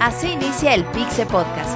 Así inicia el Pixe Podcast,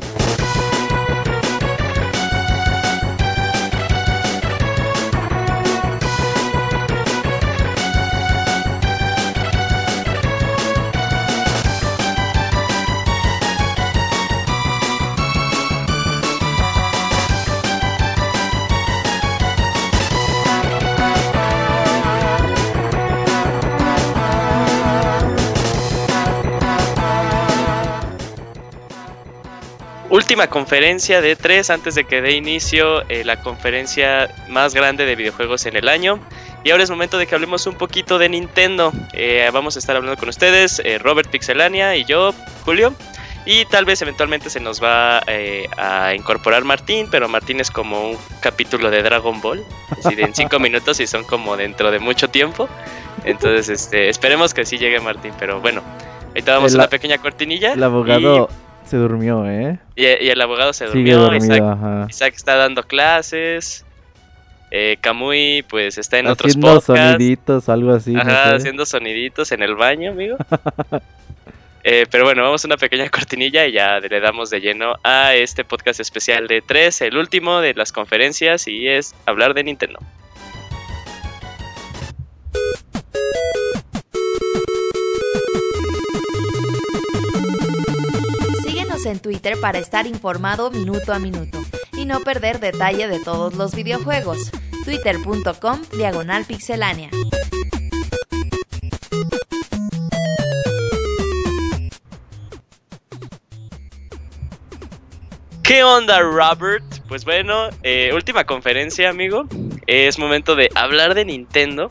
Última conferencia de tres antes de que dé inicio eh, la conferencia más grande de videojuegos en el año. Y ahora es momento de que hablemos un poquito de Nintendo. Eh, vamos a estar hablando con ustedes, eh, Robert Pixelania y yo, Julio. Y tal vez eventualmente se nos va a incorporar Martín, pero Martín es como un capítulo de Dragon Ball, así de en cinco minutos y son como dentro de mucho tiempo. Entonces, este, esperemos que sí llegue Martín, pero bueno, ahorita damos una pequeña cortinilla. El abogado se durmió, ¿eh? Y, el abogado se durmió. Isaac, está dando clases. Eh, Kamui, pues está en otros podcasts. Haciendo soniditos, algo así. Ajá, haciendo soniditos en el baño, amigo. Eh, pero bueno, vamos a una pequeña cortinilla y ya le damos de lleno a este podcast especial de 3, el último de las conferencias, y es hablar de Nintendo. En Twitter para estar informado minuto a minuto y no perder detalle de todos los videojuegos. Twitter.com Diagonal Pixelánea. ¿Qué onda, Robert? Pues bueno, eh, última conferencia, amigo. Es momento de hablar de Nintendo.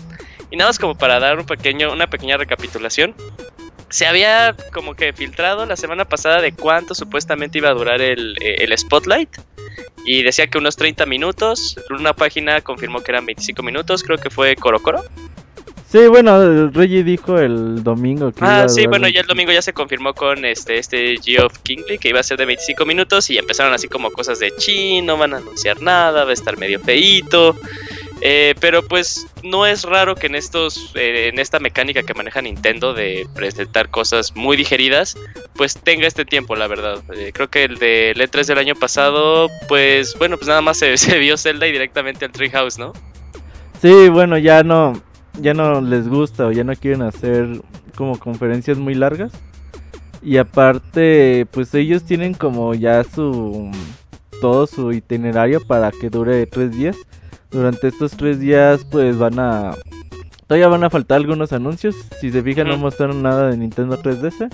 Y nada más como para dar un pequeño, una pequeña recapitulación se había como que filtrado la semana pasada de cuánto supuestamente iba a durar el, eh, Spotlight. Y decía que unos 30 minutos. Una página confirmó que eran 25 minutos. Creo que fue Coro Coro. Sí, bueno, Reggie dijo el domingo que Ah, sí, bueno, ya el domingo ya se confirmó con este este Geoff Kingley que iba a ser de 25 minutos y empezaron así como cosas de chi, no van a anunciar nada, va a estar medio feíto. Eh, pero pues no es raro que en estos, eh, en esta mecánica que maneja Nintendo de presentar cosas muy digeridas, pues tenga este tiempo, la verdad. Eh, creo que el de E3 del año pasado, pues bueno, pues nada más se, vio Zelda y directamente al Treehouse, ¿no? Sí, bueno, ya no, ya no les gusta o ya no quieren hacer como conferencias muy largas. Y aparte, pues ellos tienen como ya su todo su itinerario para que dure tres días durante estos tres días pues van a... Todavía van a faltar algunos anuncios. Si se fijan no mostraron nada de Nintendo 3DS.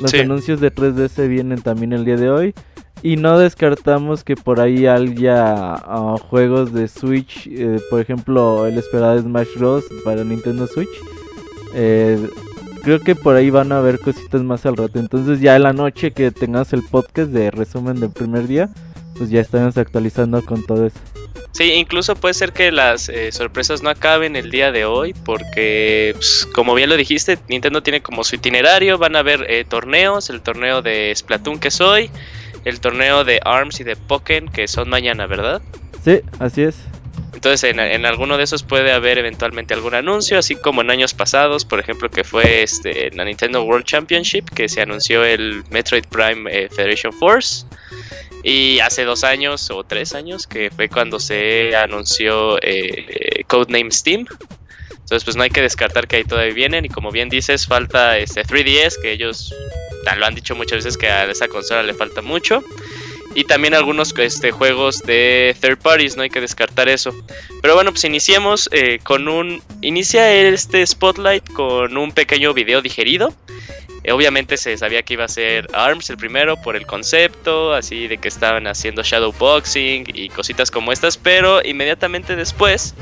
Los anuncios de 3DS vienen también el día de hoy. Y no descartamos que por ahí haya ah, juegos de Switch. Eh, por ejemplo, el esperado Smash Bros. para Nintendo Switch. Eh, creo que por ahí van a haber cositas más al rato. Entonces ya en la noche que tengamos el podcast de resumen del primer día, pues ya estaremos actualizando con todo eso. Sí, incluso puede ser que las eh, sorpresas no acaben el día de hoy, porque, pues, como bien lo dijiste, Nintendo tiene como su itinerario, van a haber eh, torneos, el torneo de Splatoon que soy, el torneo de ARMS y de Pokémon que son mañana, ¿verdad? Sí, así es. Entonces en, en, alguno de esos puede haber eventualmente algún anuncio, así como en años pasados, por ejemplo que fue este, en la Nintendo World Championship, que se anunció el Metroid Prime eh, Federation Force. Y hace dos años o tres años, que fue cuando se anunció eh, Codename Steam. Entonces, pues no hay que descartar que ahí todavía vienen. Y como bien dices, falta este 3DS, que ellos lo han dicho muchas veces que a esa consola le falta mucho. Y también algunos este, juegos de third parties, no hay que descartar eso. Pero bueno, pues iniciemos eh, con un. Inicia este spotlight con un pequeño video digerido eh, obviamente se sabía que iba a ser ARMS el primero por el concepto, así de que estaban haciendo shadowboxing y cositas como estas, pero inmediatamente después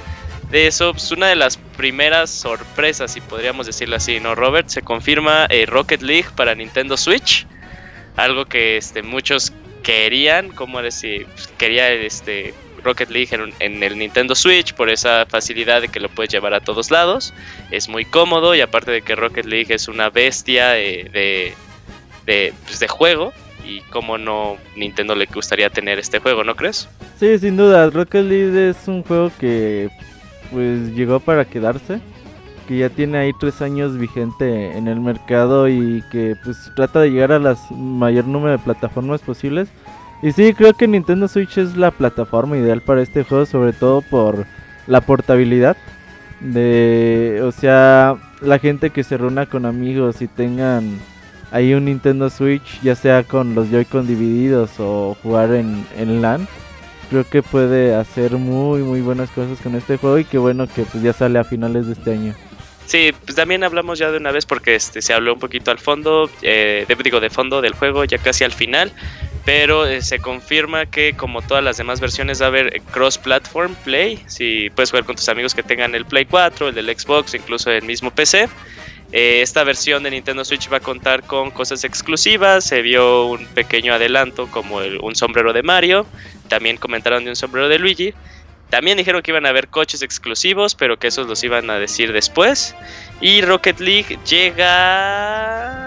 de eso, pues una de las primeras sorpresas, si podríamos decirlo así, ¿no, Robert? Se confirma eh, Rocket League para Nintendo Switch, algo que este, muchos querían, como decir, pues, quería este, Rocket League en, el Nintendo Switch por esa facilidad de que lo puedes llevar a todos lados. Es muy cómodo y aparte de que Rocket League es una bestia eh, de, de, pues, de juego. Y como no, Nintendo le gustaría tener este juego, ¿no crees? Sí, sin duda. Rocket League es un juego que pues llegó para quedarse. Que ya tiene ahí tres años vigente en el mercado y que pues trata de llegar a las mayor número de plataformas posibles. Y sí, creo que Nintendo Switch es la plataforma ideal para este juego, sobre todo por la portabilidad. De, o sea, la gente que se reúna con amigos y tengan ahí un Nintendo Switch, ya sea con los Joy-Con divididos o jugar en, en LAN, creo que puede hacer muy, muy buenas cosas con este juego y qué bueno que pues, ya sale a finales de este año. Sí, pues también hablamos ya de una vez porque este se habló un poquito al fondo, eh, digo de fondo del juego, ya casi al final, pero eh, se confirma que como todas las demás versiones va a haber cross-platform play, si puedes jugar con tus amigos que tengan el Play 4, el del Xbox, incluso el mismo PC. Eh, esta versión de Nintendo Switch va a contar con cosas exclusivas, se vio un pequeño adelanto como un sombrero de Mario, también comentaron de un sombrero de Luigi. También dijeron que iban a haber coches exclusivos, pero que esos los iban a decir después. Y Rocket League llega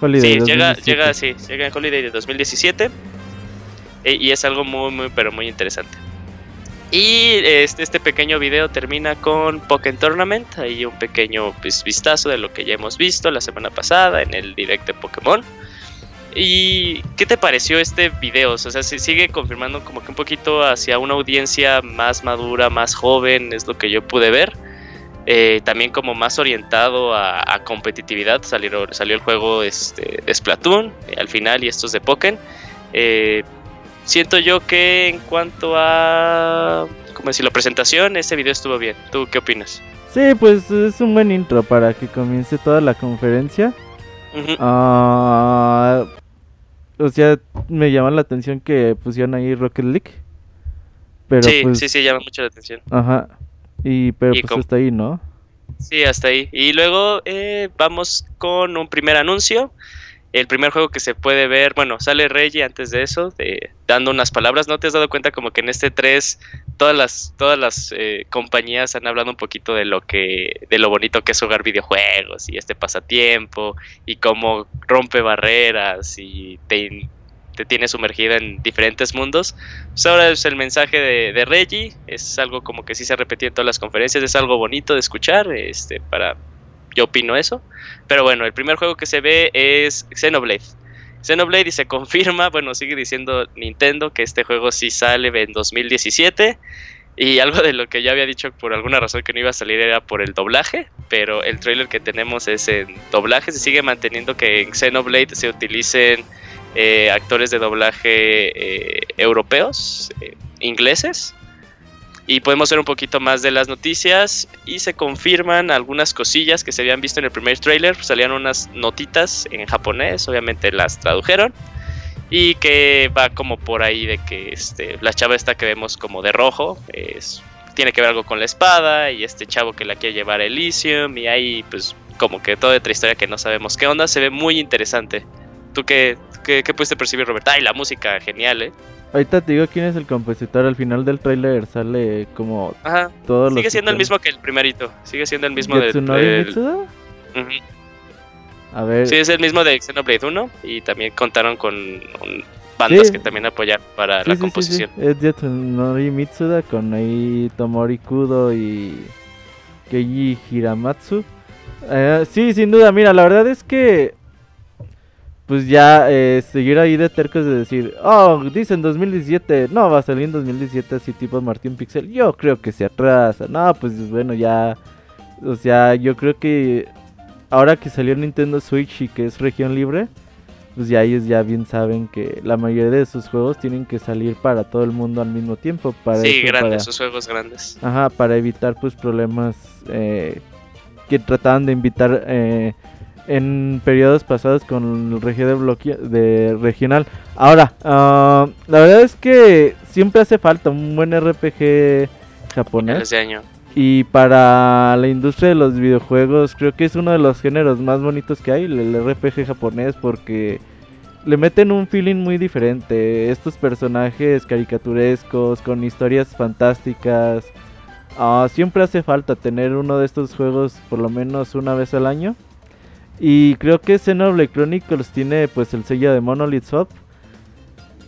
Holiday. sí, llega, llega, sí, llega en Holiday de 2017. E, y es algo muy, muy, pero muy interesante. Y este, este pequeño video termina con Pokémon Tournament. Ahí un pequeño pues, vistazo de lo que ya hemos visto la semana pasada en el direct de Pokémon. ¿Y qué te pareció este video? O sea, se sigue confirmando como que un poquito hacia una audiencia más madura, más joven, es lo que yo pude ver. Eh, también como más orientado a, competitividad. Salió, salió el juego este, Splatoon eh, al final y estos de Pokémon. Eh, siento yo que en cuanto a, ¿cómo decirlo? Presentación, este video estuvo bien. ¿Tú qué opinas? Sí, pues es un buen intro para que comience toda la conferencia. Ah, o sea, me llama la atención que pusieron ahí Rocket League. Pero sí, pues sí, sí, llama mucho la atención. Ajá. Y pero pues hasta ahí, ¿no? Sí, hasta ahí. Y luego eh, vamos con un primer anuncio. El primer juego que se puede ver, bueno, sale Reggie antes de eso, de, dando unas palabras. ¿No te has dado cuenta como que en este 3 todas las, todas las eh, compañías han hablado un poquito de lo que, de lo bonito que es jugar videojuegos y este pasatiempo y cómo rompe barreras y te, te tiene sumergida en diferentes mundos. Pues ahora es el mensaje de, Reggie, es algo como que sí se repetía en todas las conferencias, es algo bonito de escuchar, este, para, yo opino eso. Pero bueno, el primer juego que se ve es Xenoblade. Xenoblade y se confirma, bueno, sigue diciendo Nintendo que este juego sí sale en 2017. Y algo de lo que ya había dicho por alguna razón que no iba a salir era por el doblaje, pero el trailer que tenemos es en doblaje. Se sigue manteniendo que en Xenoblade se utilicen eh, actores de doblaje eh, europeos, eh, ingleses. Y podemos ver un poquito más de las noticias y se confirman algunas cosillas que se habían visto en el primer trailer. Salían unas notitas en japonés, obviamente las tradujeron. Y que va como por ahí de que este, la chava esta que vemos como de rojo tiene que ver algo con la espada y este chavo que la quiere llevar a Elysium y ahí pues como que toda otra historia que no sabemos qué onda. Se ve muy interesante. ¿Tú qué, qué, qué pudiste percibir, Robert? Ay, la música, genial, ¿eh? Ahorita te digo quién es el compositor. Al final del tráiler sale como Ajá. todos Sigue siendo el mismo que el primerito. Sigue siendo el mismo de. Mitsuda? A ver. Sí, es el mismo de Xenoblade 1. Y también contaron con bandas que también apoyaron para la composición. es Yatsunori Mitsuda con ahí Tomori Kudo y Keiji Hiramatsu. Eh, sí, sin duda. Mira, la verdad es que pues ya eh, seguir ahí de tercos de decir, oh, dicen 2017, no, va a salir en 2017 así tipo Martín Pixel, yo creo que se atrasa, no, pues bueno, ya, o sea, yo creo que ahora que salió Nintendo Switch y que es región libre, pues ya ellos ya bien saben que la mayoría de sus juegos tienen que salir para todo el mundo al mismo tiempo. Para sí, grandes, sus juegos grandes. Ajá, para evitar pues problemas eh, que trataban de invitar... Eh, en periodos pasados con el regio de, de regional. Ahora, ah, la verdad es que siempre hace falta un buen RPG japonés. año. Y para la industria de los videojuegos, creo que es uno de los géneros más bonitos que hay, el RPG japonés, porque le meten un feeling muy diferente. Estos personajes caricaturescos, con historias fantásticas. Ah, siempre hace falta tener uno de estos juegos por lo menos una vez al año. Y creo que Xenoblade Chronicles tiene pues el sello de Monolith Soft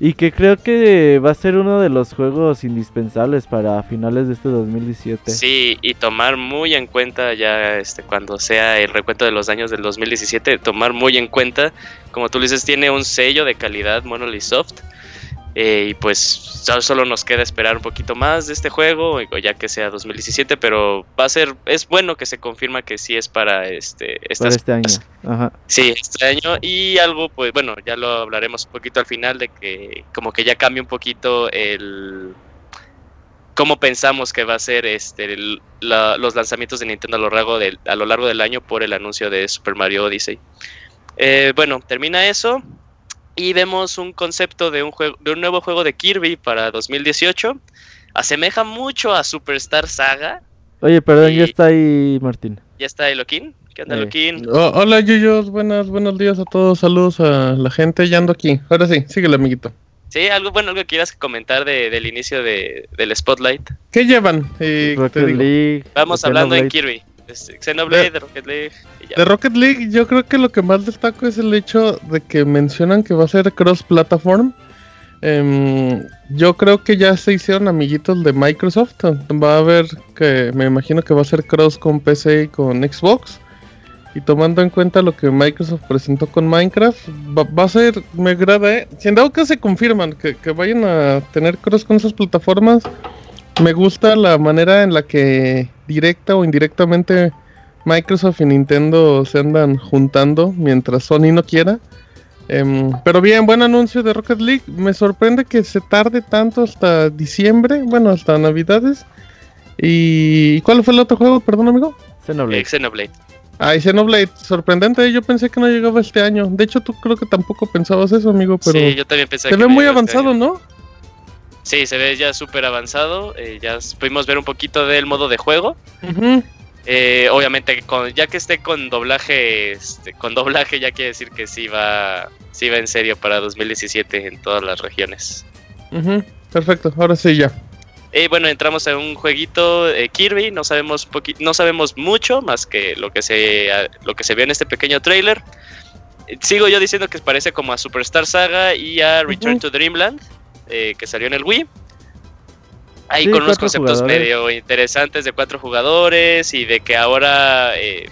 y que creo que va a ser uno de los juegos indispensables para finales de este 2017. Sí, y tomar muy en cuenta ya este cuando sea el recuento de los años del 2017, tomar muy en cuenta, como tú dices, tiene un sello de calidad Monolith Soft eh, y pues solo nos queda esperar un poquito más de este juego, ya que sea 2017, pero va a ser, es bueno que se confirma que sí es para este, este año. Ajá. Sí, este año. Y algo, pues bueno, ya lo hablaremos un poquito al final de que como que ya cambia un poquito el cómo pensamos que va a ser este los lanzamientos de Nintendo a lo, largo del, a lo largo del año por el anuncio de Super Mario Odyssey. Eh, bueno, termina eso y vemos un concepto de un, juego, de un nuevo juego de Kirby para 2018. Asemeja mucho a Superstar Saga. Oye, perdón, ya está ahí Martín. ¿Ya está ahí Loquín? ¿Qué onda, eh. oh, hola, Yuyos. Buenas, buenos días a todos. Saludos a la gente. Ya ando aquí. Ahora sí, síguele, amiguito. Sí, algo bueno, algo que quieras comentar del inicio de, del Spotlight. ¿Qué llevan? Eh, Vamos hablando en Kirby. Xenoblade, de, Rocket League. De Rocket League, yo creo que lo que más destaco es el hecho de que mencionan que va a ser cross-platform. Em, yo creo que ya se hicieron amiguitos de Microsoft. Va a haber que, me imagino que va a ser cross con PC y con Xbox. Y tomando en cuenta lo que Microsoft presentó con Minecraft, va, a ser, me agrada, ¿eh? Si en dado que se confirman que, que vayan a tener cross con esas plataformas, me gusta la manera en la que directa o indirectamente Microsoft y Nintendo se andan juntando mientras Sony no quiera. Em, pero bien, buen anuncio de Rocket League. Me sorprende que se tarde tanto hasta diciembre, bueno, hasta Navidades. ¿Y cuál fue el otro juego? Perdón, amigo. Xenoblade. Eh, Xenoblade. Ay, Xenoblade, sorprendente. Yo pensé que no llegaba este año. De hecho, tú creo que tampoco pensabas eso, amigo. Pero sí, yo también pensé se ve muy este avanzado, ¿no? Sí, se ve ya súper avanzado. Eh, ya pudimos ver un poquito del modo de juego. Eh, obviamente, con, ya que esté con doblaje, este, con doblaje ya quiere decir que sí va, sí va en serio para 2017 en todas las regiones. Perfecto, ahora sí ya. Y bueno, entramos en un jueguito eh, Kirby, no sabemos no sabemos mucho más que lo que se lo que se vio en este pequeño trailer. Sigo yo diciendo que parece como a Superstar Saga y a Return to Dreamland. Eh, que salió en el Wii. Ahí con unos conceptos medio interesantes de cuatro jugadores y de que ahora eh,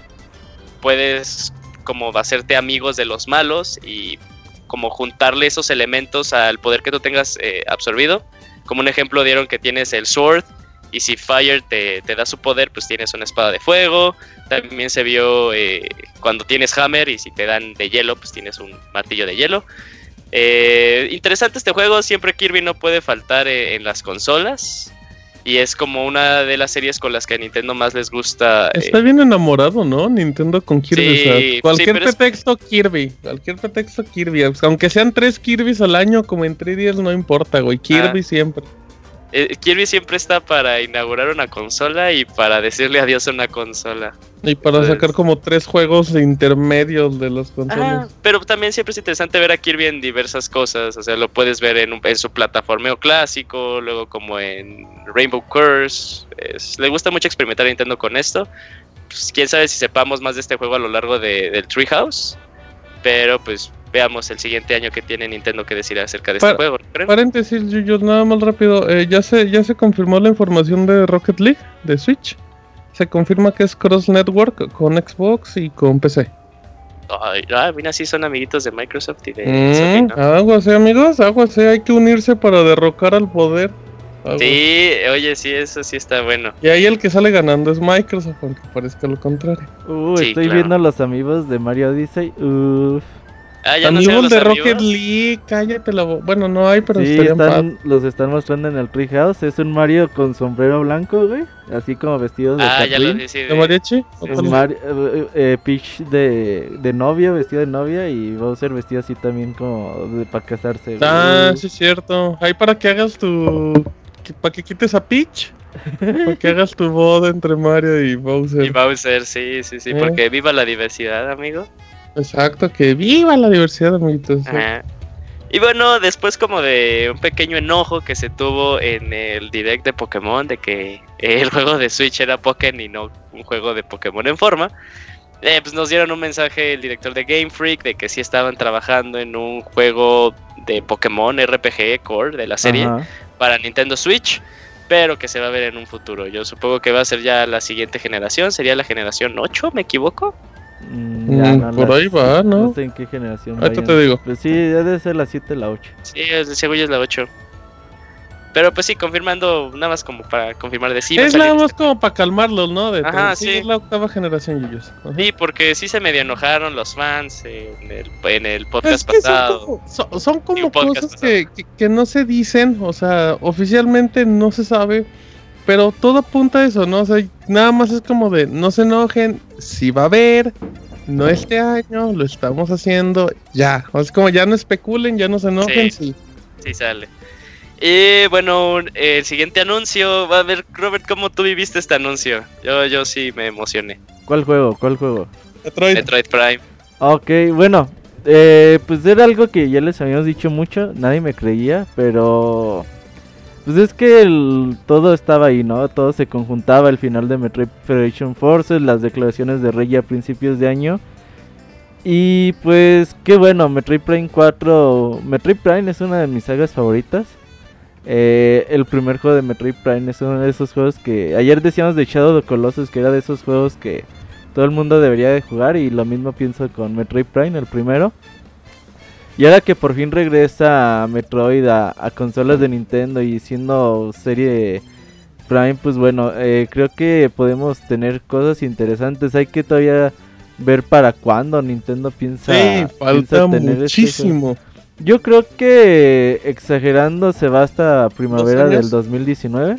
puedes como hacerte amigos de los malos y como juntarle esos elementos al poder que tú tengas eh, absorbido. Como un ejemplo dieron que tienes el Sword y si Fire te, te, da su poder, pues tienes una espada de fuego. También se vio cuando tienes Hammer y si te dan de hielo, pues tienes un martillo de hielo. Eh, interesante este juego, siempre Kirby no puede faltar eh, en las consolas. Y es como una de las series con las que a Nintendo más les gusta. Eh, Está bien enamorado, ¿no? Nintendo con Kirby. cualquier pretexto Kirby. Cualquier pretexto Kirby. Aunque sean tres Kirby's al año, como en 3DS, no importa, güey. Kirby ah. siempre. Eh, Kirby siempre está para inaugurar una consola y para decirle adiós a una consola. Y para sacar como tres juegos intermedios de las consolas. Ah, pero también siempre es interesante ver a Kirby en diversas cosas. O sea, lo puedes ver en, en su plataformeo clásico, luego como en Rainbow Curse. le gusta mucho experimentar a Nintendo con esto. Pues, quién sabe si sepamos más de este juego a lo largo de, del Treehouse. Pero pues veamos el siguiente año que tiene Nintendo que decir acerca de este juego. Paréntesis, yo, nada más rápido. Eh, ya, se, ya se confirmó la información de Rocket League, de Switch. Se confirma que es Cross Network con Xbox y con PC. Ay, ah, mira, sí son amiguitos de Microsoft y de mm, Sony, ¿no? amigos, aguas, hay que unirse para derrocar al poder. Sí, oye, sí, eso sí está bueno. Y ahí el que sale ganando es Microsoft, aunque parezca lo contrario. Uh, estoy viendo a los amigos de Mario Odyssey. Uff. Ah, amigos de Rocket League, cállate la Bueno, no hay, pero sí, están, los están mostrando en el Treehouse. Es un Mario con sombrero blanco, güey. Así como vestido de Ah, ya lo ¿De mariachi? Mario, eh, eh, Peach de, de novia, vestido de novia. Y Bowser vestido así también como de, para casarse. Ah, sí, es cierto. Ahí para que hagas tu. para que quites a Peach. Para que hagas tu boda entre Mario y Bowser. Y Bowser, sí, sí, sí, Eh. porque viva la diversidad, amigo. Exacto, que viva la diversidad, amiguitos. Ajá. Y bueno, después como de un pequeño enojo que se tuvo en el direct de Pokémon, de que el juego de Switch era Pokémon y no un juego de Pokémon en forma, eh, pues nos dieron un mensaje el director de Game Freak de que sí estaban trabajando en un juego de Pokémon RPG Core de la serie Ajá. para Nintendo Switch, pero que se va a ver en un futuro. Yo supongo que va a ser ya la siguiente generación, sería la generación 8, ¿me equivoco? Mm, ya, no por las- ahí va, ¿no? sé en qué generación. Ahorita te digo. Pues sí, debe ser la 7 la 8. Sí, es- yo es la 8. Pero pues sí, confirmando, nada más como para confirmar de sí. es nada más este- como para calmarlos, ¿no? De Ajá, sí, sí. es la octava generación, Yuyos. Ajá. Sí, porque sí se medio enojaron los fans en el, en el Es podcast que son pasado. como, son- son como cosas que, que- que no se dicen, o sea, oficialmente no se sabe, pero todo apunta a eso, ¿no? O sea, nada más es como de, no se enojen, si va a haber, no este año, lo estamos haciendo, ya. O sea, es como ya no especulen, ya no se enojen, sí. Sí sale. Y bueno, el siguiente anuncio, va a ver, Robert, ¿cómo tú viviste este anuncio? Yo, yo sí me emocioné. ¿Cuál juego? ¿Cuál juego? Metroid. Metroid Prime. Ok, bueno, eh, pues era algo que ya les habíamos dicho mucho, nadie me creía, pero pues es que el- todo estaba ahí, ¿no? Todo se conjuntaba al final de Metroid Federation Forces, las declaraciones de Rey a principios de año. Y pues qué bueno, Metroid Prime 4, Metroid Prime es una de mis sagas favoritas. Eh, el primer juego de Metroid Prime es uno de esos juegos que ayer decíamos de Shadow of the Colossus que era de esos juegos que todo el mundo debería de jugar y lo mismo pienso con Metroid Prime, el primero. Y ahora que por fin regresa Metroid a, a consolas de Nintendo y siendo serie Prime, pues bueno, eh, creo que podemos tener cosas interesantes. Hay que todavía ver para cuándo Nintendo piensa, Sí, piensa falta tener este muchísimo. Yo creo que exagerando se va hasta primavera del 2019.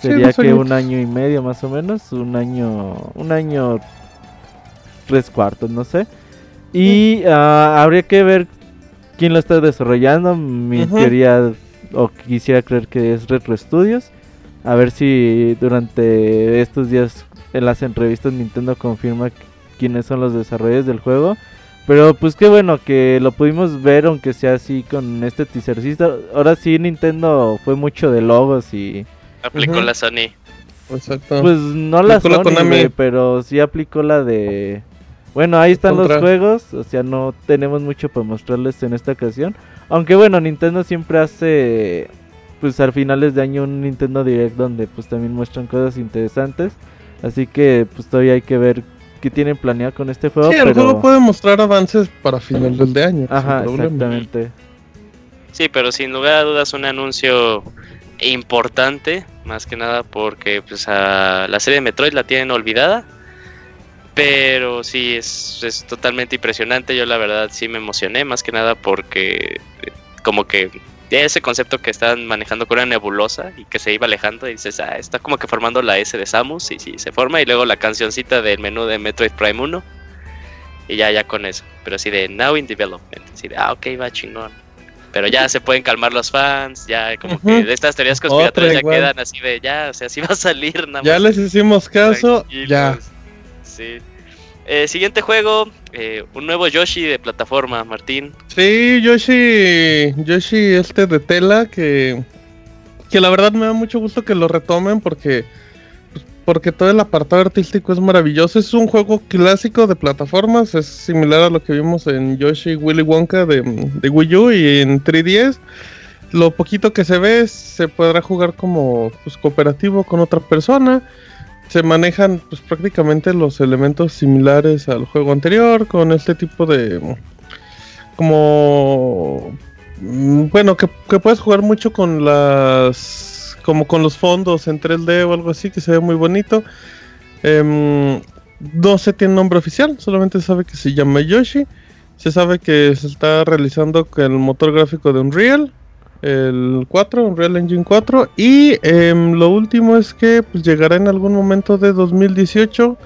Sí, Sería que un año y medio más o menos, un año, un año tres cuartos, no sé. Y ah, habría que ver quién lo está desarrollando. Mi teoría o quisiera creer que es Retro Studios. A ver si durante estos días en las entrevistas Nintendo confirma qu- quiénes son los desarrolladores del juego. Pero pues qué bueno que lo pudimos ver aunque sea así con este teasercito. Ahora sí Nintendo fue mucho de logos y Aplicó la Sony. Exacto. pues no la Aplicó la Sony, pero sí aplicó la de bueno, ahí están Contra. los juegos, o sea, no tenemos mucho para mostrarles en esta ocasión. Aunque bueno, Nintendo siempre hace pues al finales de año un Nintendo Direct donde pues también muestran cosas interesantes. Así que pues todavía hay que ver qué tienen planeado con este juego, sí, el pero juego puede mostrar avances para finales de año. Ajá, exactamente. Sí, pero sin lugar a dudas un anuncio importante, más que nada porque pues a la serie de Metroid la tienen olvidada. Pero sí, es, es totalmente impresionante. Yo la verdad sí me emocioné, más que nada porque eh, como que ese concepto que estaban manejando con una nebulosa y que se iba alejando y dices, ah, está como que formando la S de Samus y sí, se forma y luego la cancioncita del menú de Metroid Prime 1 y ya, ya con eso. Pero así de Now in Development, así de, ah, ok, va chingón. Pero ya se pueden calmar los fans, ya como que de estas teorías conspiratorias ya igual. quedan así de, ya, o sea, sí va a salir nada Ya más. les hicimos caso, Tranquilos. ya. Sí. Eh, siguiente juego, eh, un nuevo Yoshi de plataforma, Martín. Sí, Yoshi, Yoshi este de tela que, que la verdad me da mucho gusto que lo retomen porque, porque todo el apartado artístico es maravilloso. Es un juego clásico de plataformas, es similar a lo que vimos en Yoshi Willy Wonka de, de Wii U y en 3DS. Lo poquito que se ve se podrá jugar como pues, cooperativo con otra persona. Se manejan pues, prácticamente los elementos similares al juego anterior con este tipo de como mm, bueno que, puedes jugar mucho con las como con los fondos en 3D o algo así que se ve muy bonito. Em, no se tiene nombre oficial solamente se sabe que se llama Yoshi. Se sabe que se está realizando con el motor gráfico de Unreal el 4 Unreal Engine 4 y em, lo último es que pues, llegará en algún momento de 2018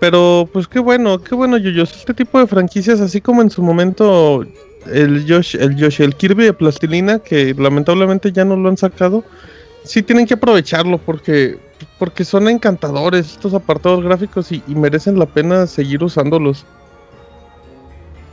pero pues qué bueno, qué bueno Yuyos. Este tipo de franquicias, así como en su momento el Yoshi, el Yoshi, el Kirby de plastilina, que lamentablemente ya no lo han sacado. sí tienen que aprovecharlo porque, porque son encantadores estos apartados gráficos y, y merecen la pena seguir usándolos.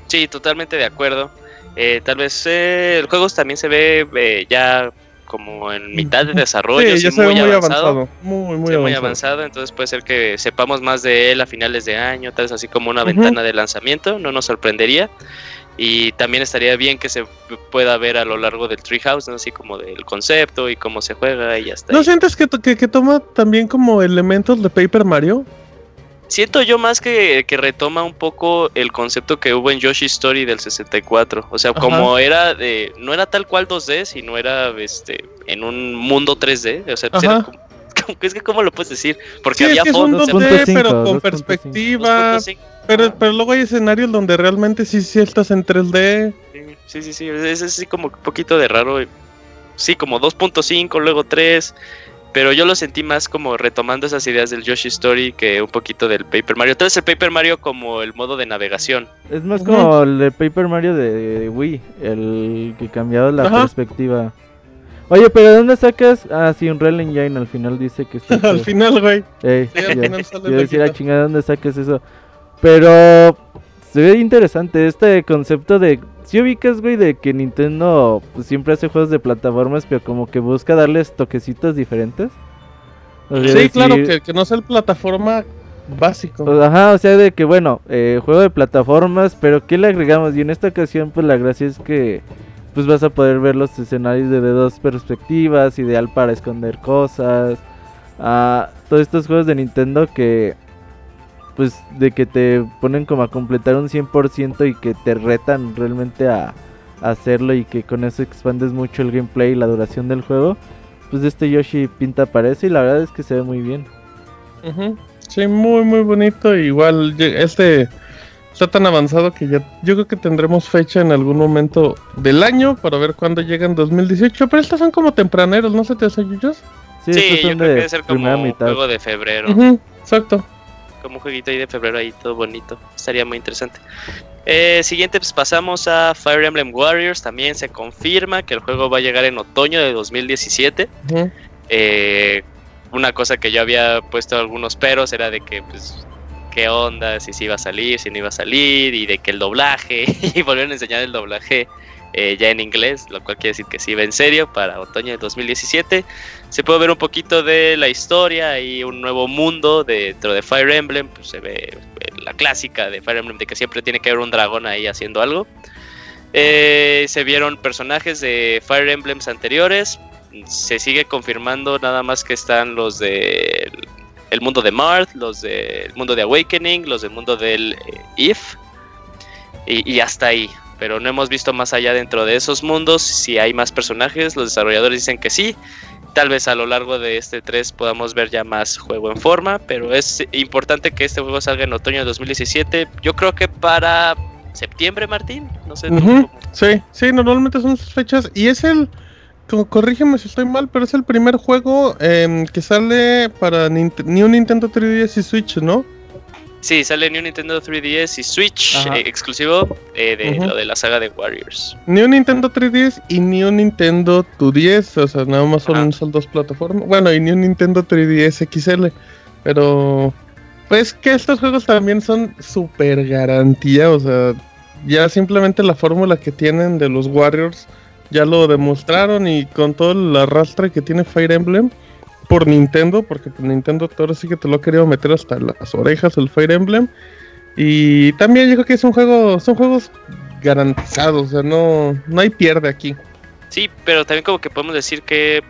Sí, totalmente de acuerdo. Eh, tal vez eh, el juego también se ve eh, ya como en mitad de desarrollo, Sí, muy, muy avanzado. avanzado. Muy, muy Sí, muy avanzado. entonces puede ser que sepamos más de él a finales de año, tal vez así como una ventana de lanzamiento, no nos sorprendería. Y también estaría bien que se pueda ver a lo largo del Treehouse, ¿no? así como del concepto y cómo se juega y ya está. ¿No ahí. sientes que, que toma también como elementos de Paper Mario? Siento yo más que, que retoma un poco el concepto que hubo en Yoshi Story del 64. O sea, Ajá. como era de. No era tal cual 2D, sino era este en un mundo 3D. O sea, pues era como, es que cómo lo puedes decir. Porque Sí, es había que es un fondos. 2D, 2.5, pero con 2.5. perspectiva. 2.5. Pero, pero luego hay escenarios donde realmente sí, sí estás en 3D. Sí, sí, sí. Es así como un poquito de raro. Sí, como 2.5, luego 3. Pero yo lo sentí más como retomando esas ideas del Yoshi Story que un poquito del Paper Mario. Entonces el Paper Mario como el modo de navegación. Es más como el de Paper Mario de Wii, el que cambiaba la Ajá. perspectiva. Oye, pero ¿de dónde sacas? Ah, sí, Unreal Engine al final dice que está. Al final, güey. Ey, Sí, al ya- final sale Yo decía, la chingada, ¿dónde sacas eso? Pero se ve interesante este concepto de. Si ubicas, güey, de que Nintendo pues, siempre hace juegos de plataformas, pero como que busca darles toquecitos diferentes. O sea, Sí, claro, que, que no sea el plataforma básico. Ajá, o sea, de que bueno, eh, juego de plataformas, pero ¿qué le agregamos? Y en esta ocasión, pues la gracia es que pues vas a poder ver los escenarios de dos perspectivas, ideal para esconder cosas. Ah, todos estos juegos de Nintendo que pues de que te ponen como a completar un 100% y que te retan realmente a, a hacerlo y que con eso expandes mucho el gameplay y la duración del juego. Pues este Yoshi pinta parece y la verdad es que se ve muy bien. Sí, muy, muy bonito. Igual, este está tan avanzado que ya yo creo que tendremos fecha en algún momento del año para ver cuándo llega en 2018. Pero estos son como tempraneros, ¿no se te hace, Yuyos? Sí, yo creo que de debe ser como mitad. juego de febrero. Exacto. Como un jueguito ahí de febrero ahí todo bonito. Estaría muy interesante. Eh, siguiente, pues pasamos a Fire Emblem Warriors. También se confirma que el juego va a llegar en otoño de 2017. Ujú. Eh, una cosa que yo había puesto algunos peros era de que, pues, qué onda, si sí iba a salir, si no iba a salir, y de que el doblaje, y volvieron a enseñar el doblaje eh, ya en inglés, lo cual quiere decir que sí va en serio para otoño de 2017. Se puede ver un poquito de la historia y un nuevo mundo dentro de Fire Emblem, pues se ve eh, la clásica de Fire Emblem de que siempre tiene que haber un dragón ahí haciendo algo. Eh, se vieron personajes de Fire Emblems anteriores, se sigue confirmando nada más que están los de el mundo de Marth, los del mundo de Awakening, los del mundo del eh, If y, y hasta ahí. Pero no hemos visto más allá dentro de esos mundos si hay más personajes. Los desarrolladores dicen que sí. Tal vez a lo largo de este 3 podamos ver ya más juego en forma. Pero es importante que este juego salga en otoño de 2017. Yo creo que para septiembre, Martín. No sé. Ujú. cómo- Sí, sí, normalmente son sus fechas. Y es el. co- Corrígeme si estoy mal, pero es el primer juego em, que sale para Nint- New Nintendo 3DS y Switch, ¿no? Sí, sale New Nintendo 3DS y Switch eh, exclusivo eh, de lo de la saga de Warriors. New Nintendo 3DS y New Nintendo 2DS, o sea, nada más son, son dos plataformas. Bueno, y New Nintendo 3DS XL, pero pues que estos juegos también son super garantía, o sea, ya simplemente la fórmula que tienen de los Warriors ya lo demostraron y con todo el arrastre que tiene Fire Emblem por Nintendo, porque por Nintendo ahora sí que te lo ha querido meter hasta las orejas el Fire Emblem. Y también yo creo que es un juego, son juegos garantizados, o sea, no, no hay pierde aquí. Sí, pero también como que podemos decir que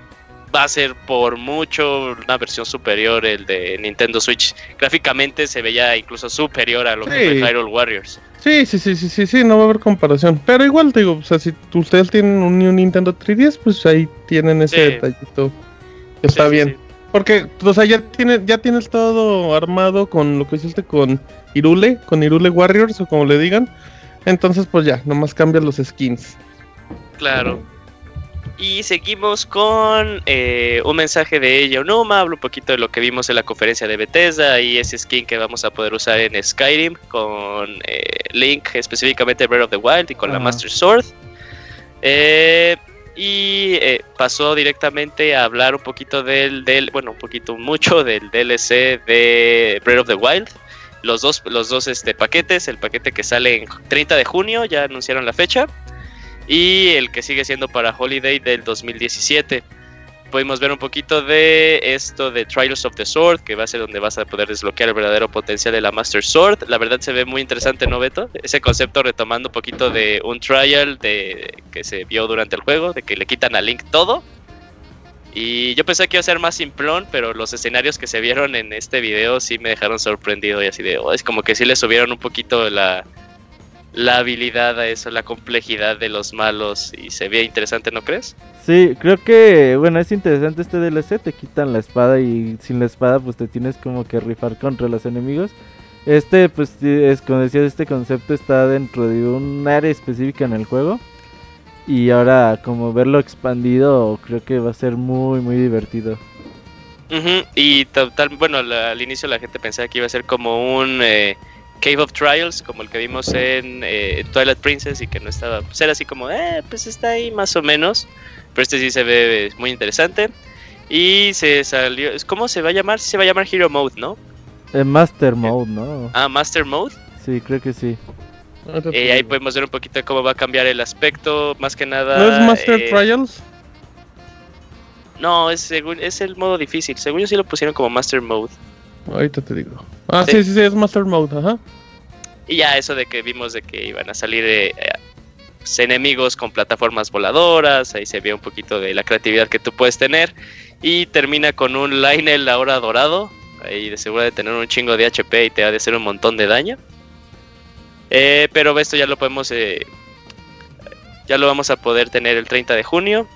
va a ser por mucho una versión superior el de Nintendo Switch. Gráficamente se veía incluso superior a lo que Sí. fue Hyrule Warriors. Sí, sí, sí, sí, sí, sí, no va a haber comparación. Pero igual te digo, o sea, si ustedes tienen un Nintendo 3DS, pues ahí tienen ese Sí. detallito. Está Sí, bien. sí. Porque, o sea, ya tienes, ya tienes todo armado con lo que hiciste con Irule, con Irule Warriors o como le digan. Entonces, pues ya, nomás cambias los skins. Claro. Y seguimos con eh, un mensaje de Yonoma, hablo un poquito de lo que vimos en la conferencia de Bethesda y ese skin que vamos a poder usar en Skyrim con eh, Link, específicamente Breath of the Wild y con la. Master Sword. Eh, y eh, pasó directamente a hablar un poquito del, del, bueno, un poquito mucho del DLC de Breath of the Wild. Los dos, los dos este, paquetes, el paquete que sale en 30 de junio, ya anunciaron la fecha, y el que sigue siendo para Holiday del 2017 pudimos ver un poquito de esto de Trials of the Sword, que va a ser donde vas a poder desbloquear el verdadero potencial de la Master Sword. La verdad se ve muy interesante, ¿no, Beto? Ese concepto retomando un poquito de un trial de, que se vio durante el juego, de que le quitan a Link todo. Y yo pensé que iba a ser más simplón, pero los escenarios que se vieron en este video sí me dejaron sorprendido y así de, oh, es como que sí le subieron un poquito la, la habilidad a eso, la complejidad de los malos y se ve interesante, ¿no crees? Sí, creo que, bueno, es interesante este DLC, te quitan la espada y sin la espada pues te tienes como que rifar contra los enemigos. Este, pues, es como decías, este concepto está dentro de un área específica en el juego. Y ahora, como verlo expandido, creo que va a ser muy, muy divertido. Y total, bueno, al inicio la gente pensaba que iba a ser como un... Eh, Cave of Trials, como el que vimos en eh, Twilight Princess y que no estaba, pues era así como, eh, pues está ahí más o menos, pero este sí se ve muy interesante. Y se salió, ¿cómo se va a llamar? Se va a llamar Hero Mode, ¿no? Eh, Master Mode, ¿no? Ah, Master Mode. Sí, creo que sí. Eh, ahí podemos ver un poquito cómo va a cambiar el aspecto, más que nada. ¿No es Master eh, Trials? No, es, según, es el modo difícil. Según yo sí lo pusieron como Master Mode. Ahorita te digo. Ah, sí, sí, sí, es Master Mode, ajá. Y ya eso de que vimos de que iban a salir eh, pues, enemigos con plataformas voladoras, ahí se ve un poquito de la creatividad que tú puedes tener. Y termina con un Lionel ahora dorado, ahí de seguro de tener un chingo de HP y te ha de hacer un montón de daño. Eh, pero esto ya lo podemos, eh, ya lo vamos a poder tener el 30 de junio.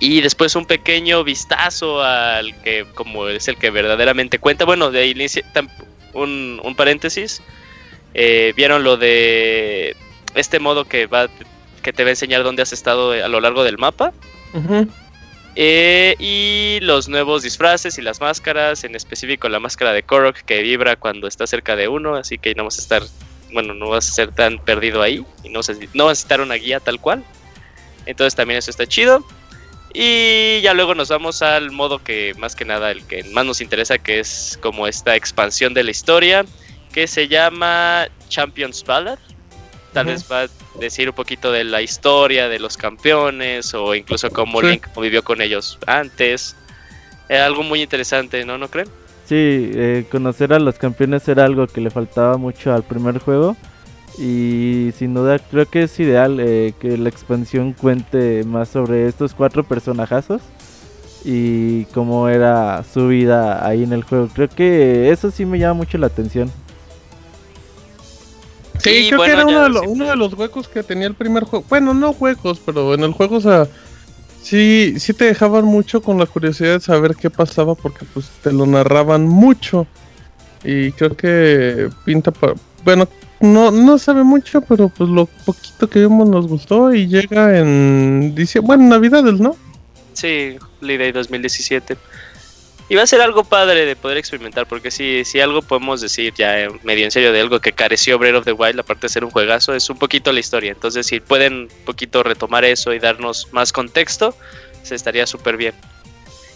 Y después un pequeño vistazo al que como es el que verdaderamente cuenta. Bueno, de inicio, un, un paréntesis. Eh, Vieron lo de este modo que va que te va a enseñar dónde has estado a lo largo del mapa. Eh, y los nuevos disfraces y las máscaras, en específico la máscara de Korok que vibra cuando está cerca de uno, así que no vas a estar, bueno, no vas a ser tan perdido ahí y no, no vas a necesitar una guía tal cual. Entonces también eso está chido. Y ya luego nos vamos al modo que más que nada el que más nos interesa, que es como esta expansión de la historia, que se llama Champions Ballad. Tal vez va a decir un poquito de la historia de los campeones o incluso cómo Link vivió con ellos antes. Es algo muy interesante, ¿no? ¿No creen? Sí, eh, conocer a los campeones era algo que le faltaba mucho al primer juego. Y sin duda creo que es ideal eh, que la expansión cuente más sobre estos cuatro personajazos y cómo era su vida ahí en el juego. Creo que eso sí me llama mucho la atención. Sí, creo que era uno de, los huecos que tenía el primer juego. Bueno, no huecos, pero en el juego, o sea, sí, sí te dejaban mucho con la curiosidad de saber qué pasaba porque pues te lo narraban mucho. Y creo que pinta para... Bueno, no, no sabe mucho, pero pues lo poquito que vimos nos gustó y llega en dice, bueno, Navidades, ¿no? Sí, Holiday 2017. Y va a ser algo padre de poder experimentar, porque si, si algo podemos decir ya medio en serio de algo que careció Breath of the Wild, aparte de ser un juegazo, es un poquito la historia. Entonces, si pueden un poquito retomar eso y darnos más contexto, se estaría súper bien.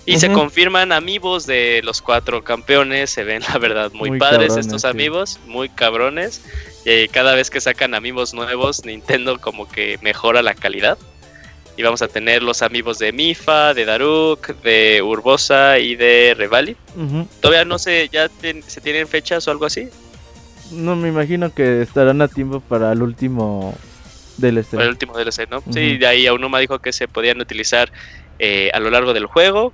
Y se confirman amigos de los cuatro campeones, se ven la verdad muy, padres estos amigos, muy cabrones. Y cada vez que sacan amigos nuevos, Nintendo como que mejora la calidad. Y vamos a tener los amigos de Mifa, de Daruk, de Urbosa y de Revali. Todavía no sé, ¿ya se tienen fechas o algo así? No, me imagino que estarán a tiempo para el último DLC. Para el último DLC, ¿no? Sí, de ahí Aonuma dijo que se podían utilizar eh, a lo largo del juego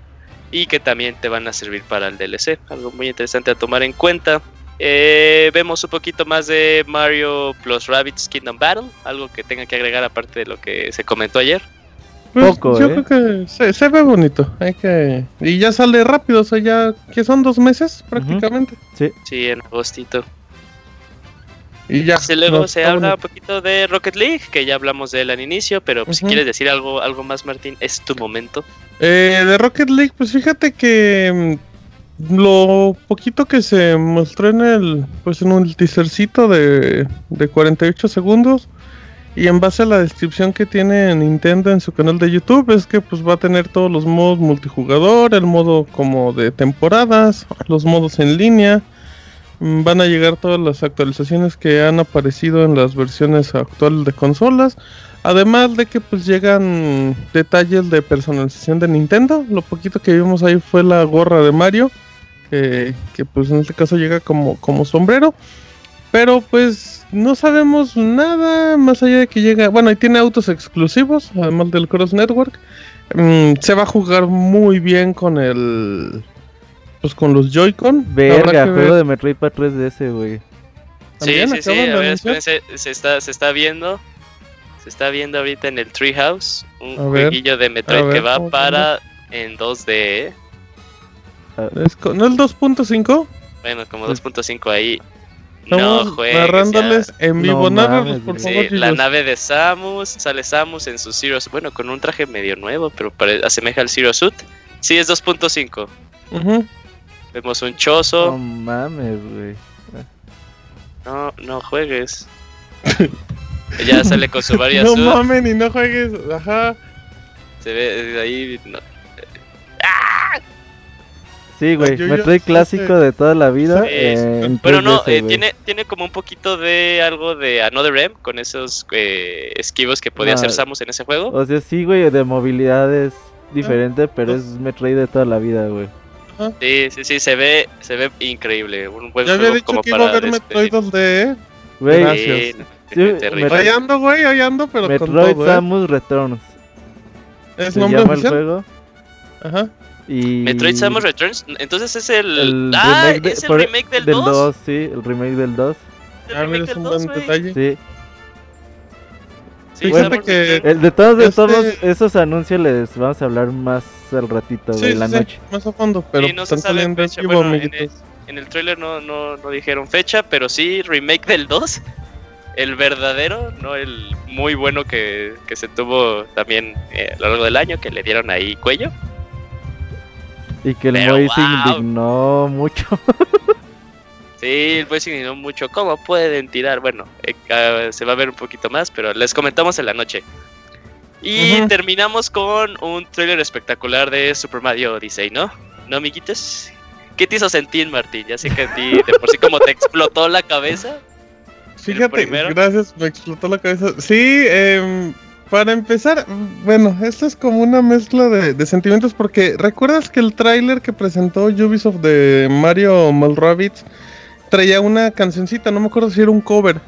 y que también te van a servir para el DLC. Algo muy interesante a tomar en cuenta. Eh, vemos un poquito más de Mario plus Rabbids Kingdom Battle, algo que tenga que agregar aparte de lo que se comentó ayer. Pues, Poco, yo ¿eh? creo que se, ve bonito, hay que y ya sale rápido, o sea, ya que son dos meses prácticamente. Sí. Sí, en agostito. Y ya. luego se habla un poquito de Rocket League, que ya hablamos de él al inicio, pero si quieres decir algo, algo más, Martín, es tu momento. Eh, de Rocket League, pues fíjate que mm, lo poquito que se mostró en el, pues en un teasercito de, de 48 segundos, Y en base a la descripción que tiene Nintendo en su canal de YouTube es que pues va a tener todos los modos multijugador, el modo como de temporadas, los modos en línea. Mm, Van a llegar todas las actualizaciones que han aparecido en las versiones actuales de consolas. Además de que pues llegan detalles de personalización de Nintendo. Lo poquito que vimos ahí fue la gorra de Mario. Que, que, pues en este caso llega como, como sombrero. Pero pues no sabemos nada más allá de que llega. Bueno, y tiene autos exclusivos, además del Cross Network. Mm, se va a jugar muy bien con el. Pues con los Joy-Con. Verga, juego ver. de Metroid para 3DS, güey. Sí, ¿También sí, sí, a ver, se está, se está viendo. Se está viendo ahorita en el Treehouse un A ver, jueguillo de Metroid que va ¿cómo para en 2D, ¿eh? Es co- ¿No el 2.5? Bueno, como Pues- 2.5 ahí. Estamos no juegues. narrándoles ya. en vivo. No mames, por güey. Sí, favor, la nave de Samus, sale Samus en su Zero bueno, con un traje medio nuevo, pero pare- asemeja al Zero Suit. Sí, es 2.5. Ujú. Vemos un No chozo. mames, güey. No, no juegues. ya sale con su varias No mames, y no juegues. Ajá. Se ve de ahí. no- Sí, güey. Metroid clásico de toda la vida. Sí, eh, en Bueno, no, 3DS, eh, tiene, tiene como un poquito de algo de Another M con esos eh, esquivos que podía Ah. hacer Samus en ese juego. O sea, sí, güey, de movilidad es diferente, pero pues- es Metroid de toda la vida, güey. Sí, sí, sí, se ve, se ve increíble. Un buen Ya había juego dicho como que iba a para haber Metroid 2D, ¿eh? Güey, Gracias. Sí. Metroid- Ahí ando, güey, ahí ando, pero con Metroid todo, ¿eh? Samus Returns. ¿Es Se nombre llama el oficial? juego. Ajá. Y... Metroid Samus Returns, entonces es el. el ah, remake de- es el por- remake del, Del 2. 2, sí, el remake del 2. El Ah, remake mira, es del un 2, buen detalle. Sí. Samus que-. El de todos, de Este- todos esos anuncios les vamos a hablar más al ratito, Sí, sí, la sí, noche. más a fondo, pero Sí, no se están sabe saliendo en fecha, vivo, bueno, en amiguitos. En el trailer no, no, no dijeron fecha, pero sí remake del 2. El verdadero, no el muy bueno que, que se tuvo también eh, a lo largo del año, que le dieron ahí cuello. Y que el Pero, Moy se wow. indignó mucho. Sí, el indignó mucho. ¿Cómo pueden tirar? Bueno, eh, se va a ver un poquito más, pero les comentamos en la noche. Y terminamos con un trailer espectacular de Super Mario Odyssey, ¿no? ¿No, amiguitos? ¿Qué te hizo sentir, Martín? Ya sé que a ti de por sí como te explotó la cabeza. Fíjate, gracias, me explotó la cabeza. Sí, em, para empezar, bueno, esto es como una mezcla de, de sentimientos porque recuerdas que el tráiler que presentó Ubisoft de Mario Mal Rabbids traía una cancioncita, no me acuerdo si era un cover.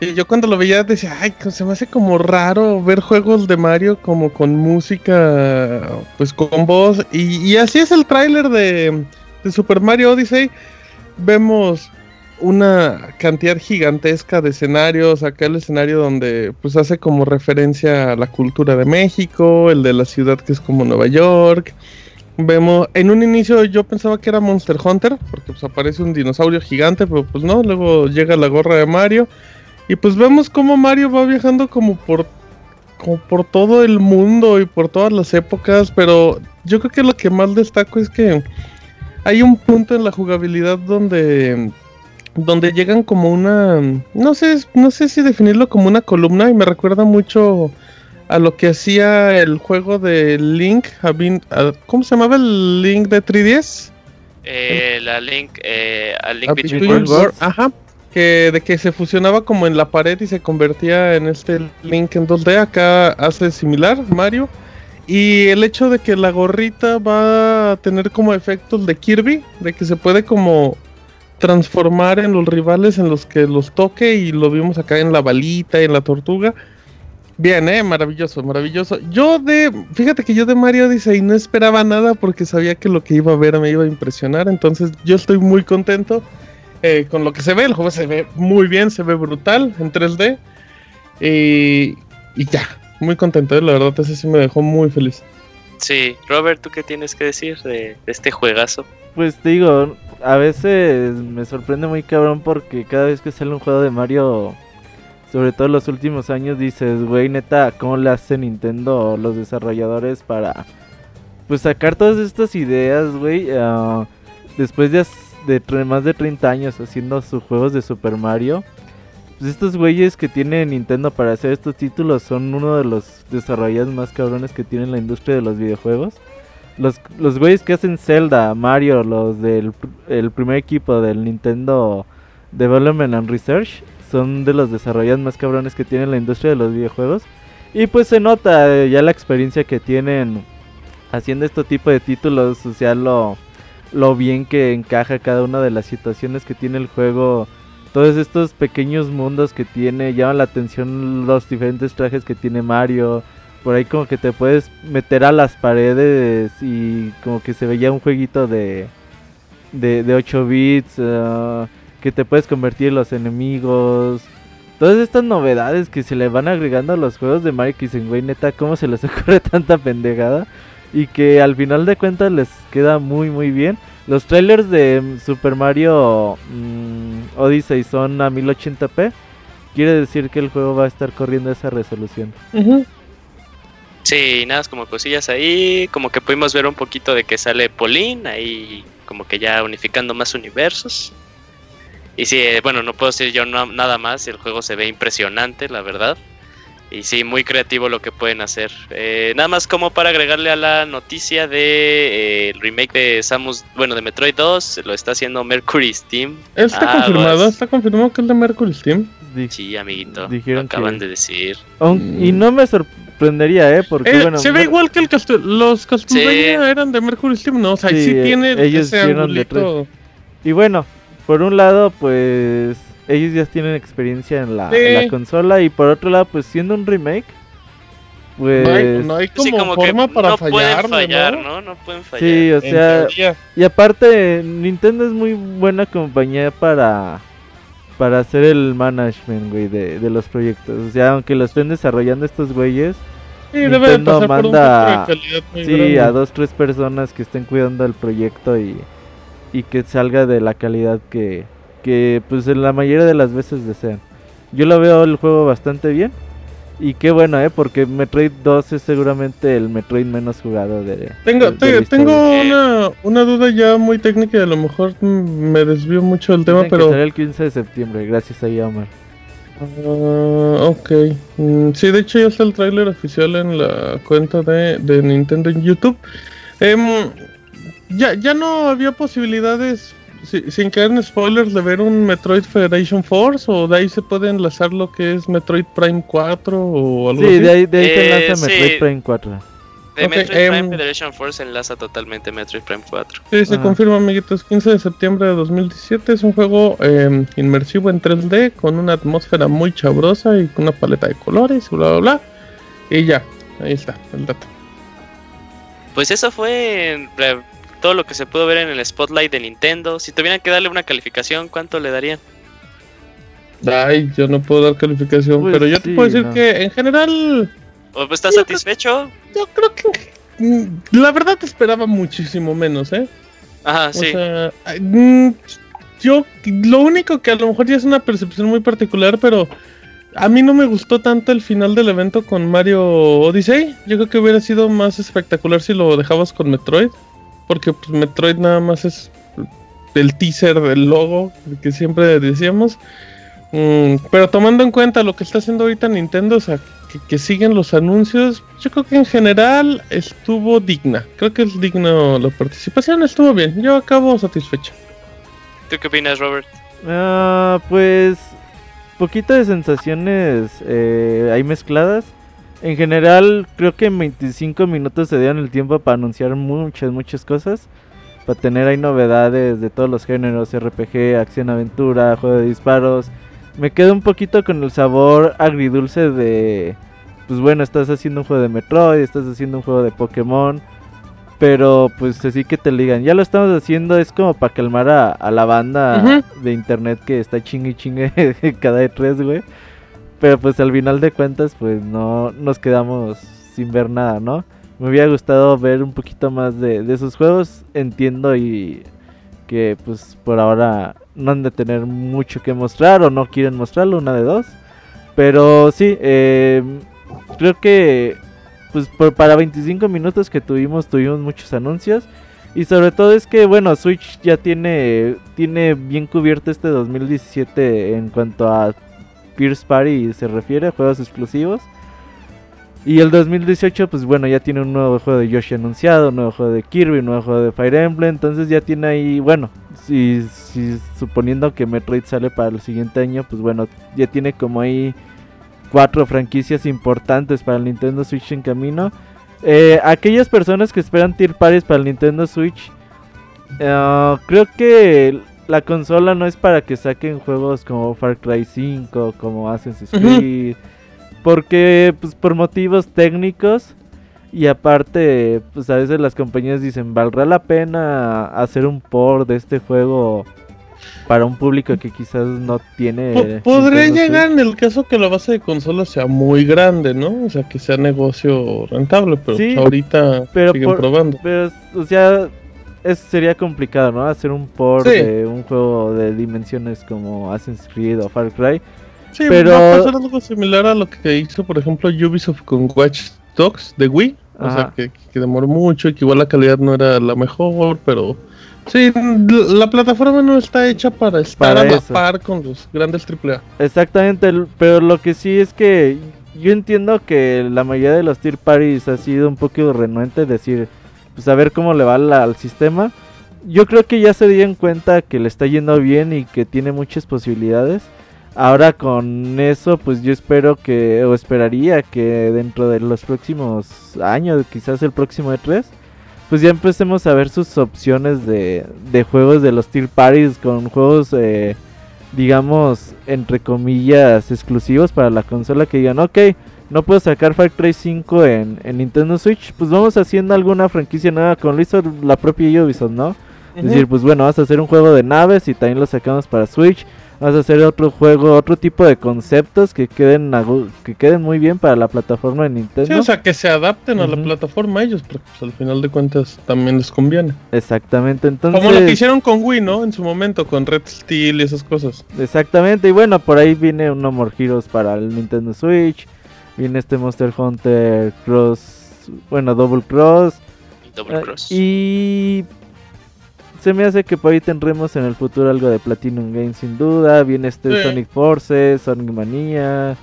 Y yo cuando lo veía decía, ay, se me hace como raro ver juegos de Mario como con música, pues con voz. Y, y así es el tráiler de, de Super Mario Odyssey. Vemos una cantidad gigantesca de escenarios. Acá el escenario donde pues hace como referencia a la cultura de México, el de la ciudad que es como Nueva York. Vemos, en un inicio yo pensaba que era Monster Hunter, porque pues aparece un dinosaurio gigante, pero pues no, luego llega la gorra de Mario. Y pues vemos cómo Mario va viajando como por, como por todo el mundo y por todas las épocas, pero yo creo que lo que más destaco es que hay un punto en la jugabilidad donde donde llegan como una no sé no sé si definirlo como una columna y me recuerda mucho a lo que hacía el juego de Link a Bin- a- ¿cómo se llamaba el Link de 3DS? Eh, la Link, eh, a Link A Between Between Worlds. Worlds, Ajá. Que de que se fusionaba como en la pared y se convertía en este Link en 2D. Acá hace similar Mario. Y el hecho de que la gorrita va a tener como efectos de Kirby, de que se puede como transformar en los rivales en los que los toque y lo vimos acá en la balita y en la tortuga. Bien, eh, maravilloso, maravilloso. Yo de, fíjate que yo de Mario Odyssey no esperaba nada porque sabía que lo que iba a ver me iba a impresionar, entonces yo estoy muy contento eh, con lo que se ve. El juego se ve muy bien, se ve brutal en 3D y, y ya, muy contento. eh, La verdad, ese sí me dejó muy feliz. Sí, Robert, ¿tú qué tienes que decir de, de este juegazo? Pues te digo, a veces me sorprende muy cabrón porque cada vez que sale un juego de Mario, sobre todo en los últimos años, dices, güey, neta, ¿cómo le hace Nintendo los desarrolladores para pues sacar todas estas ideas, güey? ah, después de, más de 30 años haciendo sus juegos de Super Mario. pues estos güeyes que tiene Nintendo para hacer estos títulos son uno de los desarrolladores más cabrones que tiene la industria de los videojuegos. Los, los güeyes que hacen Zelda, Mario, los del el primer equipo del Nintendo Development and Research, son de los desarrolladores más cabrones que tiene la industria de los videojuegos. Y pues se nota eh, ya la experiencia que tienen haciendo este tipo de títulos, o sea, lo, lo bien que encaja cada una de las situaciones que tiene el juego todos estos pequeños mundos que tiene llaman la atención los diferentes trajes que tiene Mario. Por ahí como que te puedes meter a las paredes y como que se veía un jueguito de, de, 8 bits. Ah, que te puedes convertir en los enemigos. Todas estas novedades que se le van agregando a los juegos de Mario que dicen, güey, neta, ¿cómo se les ocurre tanta pendejada? Y que al final de cuentas les queda muy, muy bien. Los trailers de Super Mario mm, Odyssey son a 1080p. Quiere decir que el juego va a estar corriendo esa resolución. Sí, nada, como cosillas ahí. Como que pudimos ver un poquito de que sale Pauline ahí, como que ya unificando más universos. Y sí, eh, bueno, no puedo decir yo nada más. El juego se ve impresionante, la verdad. Y sí, muy creativo lo que pueden hacer. Eh, nada más como para agregarle a la noticia de eh, el remake de Samus, bueno, de Metroid 2, lo está haciendo Mercury Steam. ¿Está ah, confirmado? ¿Está confirmado que es de Mercury Steam? Sí, amiguito. lo acaban de decir. y no me sorprendería, ¿eh? Porque, eh, bueno, se ve igual que el los Castlevania eran de Mercury Steam, ¿no? O sea, sí, tiene ellos ese angulito. Y bueno, por un lado, pues ellos ya tienen experiencia en la, consola y por otro lado, pues siendo un remake, pues no hay, como, forma para no fallar, fallar ¿no? ¿no? pueden fallar. Sí, o sea, y aparte Nintendo es muy buena compañía para para hacer el management, güey, de, de los proyectos. O sea, aunque lo estén desarrollando estos güeyes, sí, Nintendo manda sí, a dos, tres personas que estén cuidando el proyecto y, y que salga de la calidad que, que pues en la mayoría de las veces desean. Yo lo veo el juego bastante bien. Y qué bueno, ¿eh? Porque Metroid 2 es seguramente el Metroid menos jugado de... Tengo, tengo una, una, duda ya muy técnica y a lo mejor me desvío mucho del tema, pero... Que el 15 de septiembre, gracias a Yamar. Uh, ok. Mm, sí, de hecho ya está el tráiler oficial en la cuenta de, de Nintendo en YouTube. Em, ya, ya no había posibilidades sin caer en spoilers, de ver un Metroid Federation Force o de ahí se puede enlazar lo que es Metroid Prime 4 o algo sí, así. de ahí, de ahí se eh, enlaza Metroid Prime 4. De Metroid Prime em, Federation Force enlaza totalmente Metroid Prime 4. Sí, se confirma, amiguitos. 15 de septiembre de 2017 es un juego eh, inmersivo en 3D con una atmósfera muy chabrosa y con una paleta de colores, bla, bla, bla. Y ya, ahí está el dato. Pues eso fue todo lo que se pudo ver en el spotlight de Nintendo. Si tuvieran que darle una calificación, ¿cuánto le darían? Ay, yo no puedo dar calificación, pues pero yo te puedo decir que en general... ¿Estás satisfecho? yo creo que... Mm, la verdad te esperaba muchísimo menos, ¿eh? Ajá, sí. Mm, yo lo único que a lo mejor ya es una percepción muy particular, pero a mí no me gustó tanto el final del evento con Mario Odyssey. Yo creo que hubiera sido más espectacular si lo dejabas con Metroid. Porque pues, Metroid nada más es el teaser del logo que siempre decíamos. Mm, pero tomando en cuenta lo que está haciendo ahorita Nintendo, o sea, que, siguen los anuncios, yo creo que en general estuvo digna. Creo que es digno la participación, estuvo bien. Yo acabo satisfecho. ¿Tú qué opinas, Robert? Ah, pues poquito de sensaciones eh, ahí mezcladas. En general, creo que en 25 minutos se dieron el tiempo para anunciar muchas, muchas cosas. Para tener ahí novedades de todos los géneros, RPG, acción, aventura, juego de disparos. Me quedo un poquito con el sabor agridulce de... Pues bueno, estás haciendo un juego de Metroid, estás haciendo un juego de Pokémon. Pero pues así que te digan, ya lo estamos haciendo, es como para calmar a, la banda de internet que está chingue chingue cada de tres, güey. Pero pues al final de cuentas, pues no nos quedamos sin ver nada, ¿no? Me hubiera gustado ver un poquito más de, de sus juegos. Entiendo y que pues por ahora no han de tener mucho que mostrar o no quieren mostrarlo, una de dos. Pero sí, eh, creo que pues para 25 minutos que tuvimos, tuvimos muchos anuncios. Y sobre todo es que, bueno, Switch ya tiene, tiene bien cubierto este 2017 en cuanto a First Party se refiere, juegos exclusivos. Y el 2018, pues bueno, ya tiene un nuevo juego de Yoshi anunciado, un nuevo juego de Kirby, un nuevo juego de Fire Emblem. Entonces ya tiene ahí, bueno, si, suponiendo que Metroid sale para el siguiente año, pues bueno, ya tiene como ahí cuatro franquicias importantes para el Nintendo Switch en camino. Eh, aquellas personas que esperan Tier Parties para el Nintendo Switch, eh, creo que la consola no es para que saquen juegos como Far Cry 5, como Assassin's Creed. Porque, pues, por motivos técnicos. Y aparte, pues a veces las compañías dicen, ¿valdrá la pena hacer un port de este juego para un público que quizás no tiene... podría llegar en el caso que la base de consola sea muy grande, ¿no? O sea, que sea negocio rentable, pero pues, ahorita pero siguen probando. Pero, o sea, es, sería complicado, ¿no? Hacer un port de un juego de dimensiones como Assassin's Creed o Far Cry Sí, pero va a pasar algo similar a lo que hizo, por ejemplo, Ubisoft con Watch Dogs de Wii. O sea, que, demoró mucho y que igual la calidad no era la mejor, pero sí, la plataforma no está hecha para estar a la par con los grandes AAA. Exactamente, pero lo que sí es que yo entiendo que la mayoría de los tier parties ha sido un poco renuente decir, pues a ver cómo le va al sistema. Yo creo que ya se dieron cuenta que le está yendo bien y que tiene muchas posibilidades. Ahora con eso, pues yo espero que, o esperaría que dentro de los próximos años, quizás el próximo E3, pues ya empecemos a ver sus opciones de, de juegos de los Tier Parties con juegos, eh, digamos, entre comillas, exclusivos para la consola que digan, ok, no puedo sacar Far Cry 5 en, en Nintendo Switch, pues vamos haciendo alguna franquicia nueva, con hizo la propia Ubisoft, ¿no? Es decir, pues bueno, vas a hacer un juego de naves y también lo sacamos para Switch vas a hacer otro juego, otro tipo de conceptos que queden que queden muy bien para la plataforma de Nintendo. Sí, o sea, que se adapten a la plataforma ellos, porque pues, al final de cuentas también les conviene. Exactamente, entonces... Como lo que hicieron con Wii, ¿no? En su momento, con Red Steel y esas cosas. Exactamente, y bueno, por ahí viene un No More Heroes para el Nintendo Switch, viene este Monster Hunter Cross, bueno, Double Cross. Double Cross. y se me hace que por ahí tendremos en el futuro algo de Platinum Games sin duda. Viene este Sonic Forces, Sonic Mania.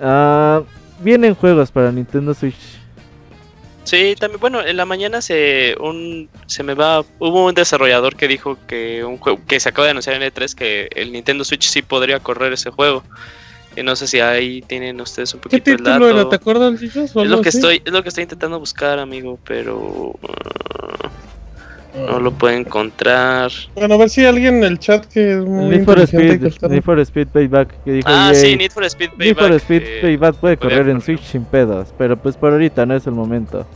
Ah, vienen juegos para Nintendo Switch. Sí, también, bueno, en la mañana se un se me va hubo un desarrollador que dijo que un juego que se acaba de anunciar en E3 que el Nintendo Switch sí podría correr ese juego. Y no sé si ahí tienen ustedes un poquito ¿Qué título el dato. ¿Te acuerdas, Es lo que estoy es lo que estoy intentando buscar, amigo, pero no lo puede encontrar. Bueno, a ver si alguien en el chat que es muy Need for Speed, Need for Speed Payback que dijo Ah, sí, Need for Speed Payback. Need for Speed eh, Payback puede correr en Switch sin pedos, pero pues por ahorita no es el momento.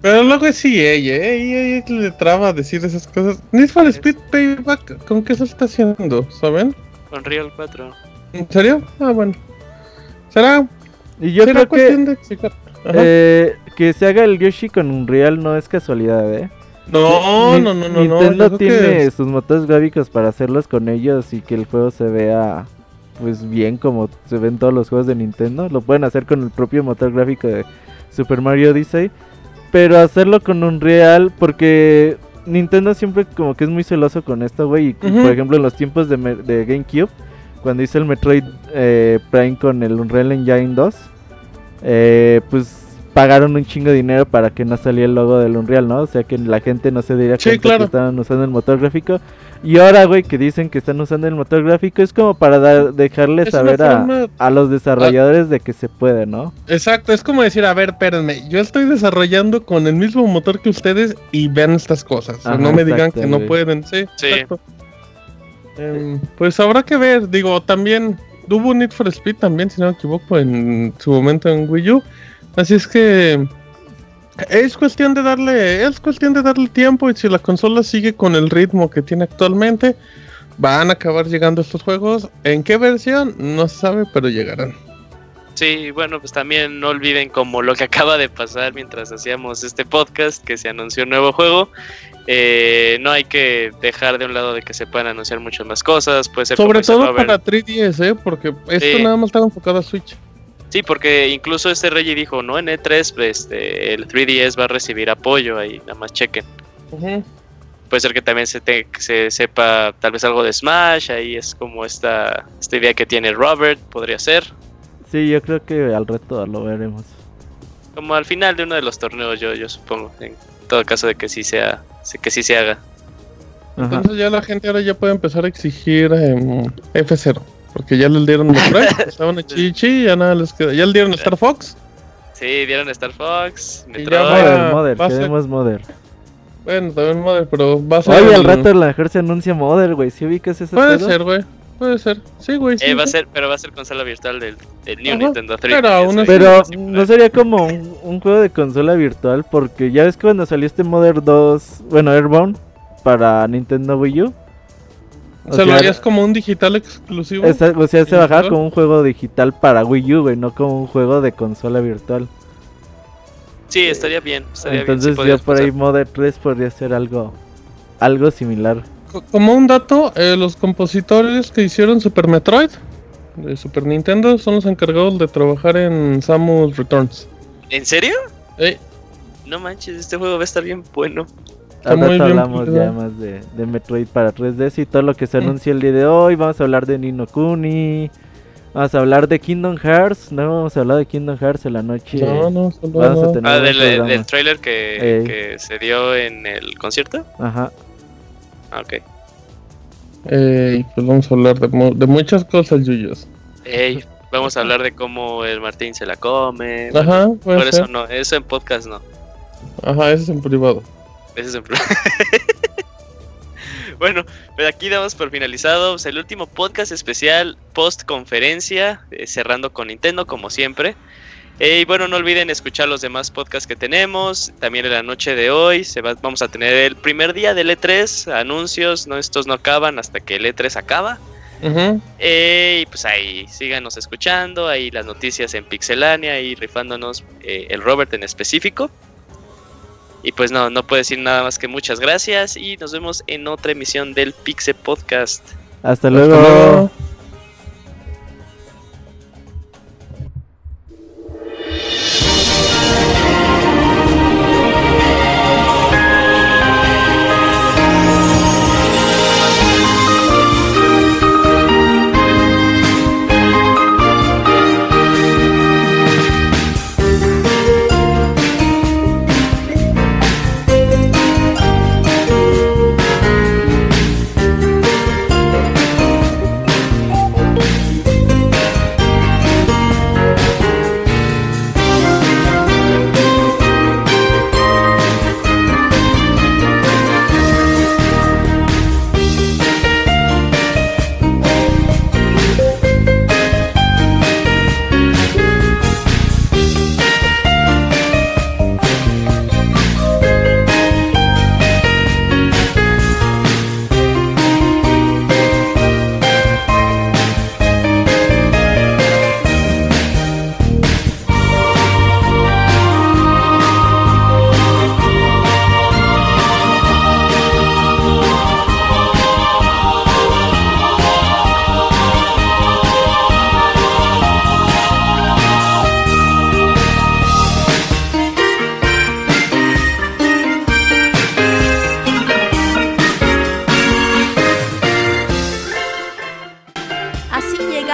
Pero luego es EA, ¿eh? EA le traba a decir esas cosas. Need for Speed Payback, ¿con qué se está haciendo? ¿Saben? Con Real 4. ¿En serio? Ah, bueno. ¿Será? Y yo creo que, eh, que se haga el Yoshi con Unreal no es casualidad, ¿eh? No, no, no, no. Nintendo tiene sus motores gráficos para hacerlos con ellos y que el juego se vea pues bien como se ven todos los juegos de Nintendo. Lo pueden hacer con el propio motor gráfico de Super Mario Odyssey. Pero hacerlo con un real porque Nintendo siempre como que es muy celoso con esto, güey. Y por ejemplo en los tiempos de, de GameCube, cuando hice el Metroid eh, Prime con el Unreal Engine 2, eh, pues pagaron un chingo de dinero para que no saliera el logo del Unreal, ¿no? O sea que la gente no se diría que estaban usando el motor gráfico. Y ahora, güey, que dicen que están usando el motor gráfico es como para dar, dejarle saber a, los desarrolladores de que se puede, ¿no? Exacto, es como decir, a ver, espérenme, yo estoy desarrollando con el mismo motor que ustedes y vean estas cosas. no me digan que no pueden, sí. sí. Em, pues habrá que ver, digo, también hubo Need for Speed también, si no me equivoco, en su momento en Wii U. Así es que es cuestión de darle, es cuestión de darle tiempo y si la consola sigue con el ritmo que tiene actualmente, van a acabar llegando estos juegos. ¿En qué versión? No se sabe, pero llegarán. Sí, bueno, pues también no olviden como lo que acaba de pasar mientras hacíamos este podcast, que se anunció un nuevo juego. Eh, no hay que dejar de un lado de que se puedan anunciar muchas más cosas. Puede ser Sobre todo para 3DS, ¿eh? porque esto nada más está enfocado a Switch. Sí, porque incluso este Reggie dijo, ¿no? En E3 este, el 3DS va a recibir apoyo ahí, nada más chequen. puede ser que también se, te- se sepa tal vez algo de Smash, ahí es como esta, esta idea que tiene Robert, podría ser. Sí, yo creo que al reto lo veremos. Como al final de uno de los torneos, yo, yo supongo, en todo caso de que sí sea, que sí se haga. Ajá. Entonces ya la gente ahora ya puede empezar a exigir em, F0. Porque ya les dieron Metroid, estaban a Chichi, ya nada les queda. Ya le dieron Star Fox. Sí, dieron Star Fox, Y Metroid. a ser- queremos Mother. Bueno, también Mother, pero va a ser. Oye, al el- rato a lo mejor se anuncia Mother, güey. ¿Sí ubicas ese Puede pedo? ser, güey. Puede ser. Sí, güey. sí, Eh, va a ser, pero va a ser consola virtual del, del New Ajá, Nintendo 3. pero Pero no sería como un, un juego de consola virtual porque ya ves que cuando salió este Mother 2, bueno, Airborne para Nintendo Wii U. O sea, lo harías como un digital exclusivo. esa- o sea, se bajaba como un juego digital para Wii U, güey, no como un juego de consola virtual. Sí, estaría bien. Estaría Entonces bien, podrías por ahí. Mother 3 podría ser algo algo similar. Co- Como un dato, eh, los compositores que hicieron Super Metroid de Super Nintendo son los encargados de trabajar en Samus Returns. ¿En serio? Eh, No manches, este juego va a estar bien bueno. Bien hablamos ya más de, de Metroid para 3DS y todo lo que se anunció el día de hoy. Vamos a hablar de Nino Kuni. Vamos a hablar de Kingdom Hearts. No vamos a hablar de Kingdom Hearts en la noche. no, no, solo Vamos a no. tener- Ah, del, trailer que se dio en el concierto. Ajá. Ah, ok. Eh, pues vamos a hablar de, de muchas cosas, Yuyos. Ey, vamos a hablar de cómo el Martín se la come. Ajá, puede Por eso no, eso en podcast no. Ajá, eso es en privado. Ese es en plan. bueno, pero aquí damos por finalizado pues, el último podcast especial post conferencia, eh, cerrando con Nintendo como siempre. Eh, y bueno, no olviden escuchar los demás podcasts que tenemos. También en la noche de hoy se va- vamos a tener el primer día del E3, anuncios, no estos no acaban hasta que el E3 acaba. Eh, y pues ahí síganos escuchando, ahí las noticias en Pixelania y rifándonos eh, el Robert en específico. Y pues no, no puedo decir nada más que muchas gracias y nos vemos en otra emisión del Pixel Podcast. Hasta Hasta luego.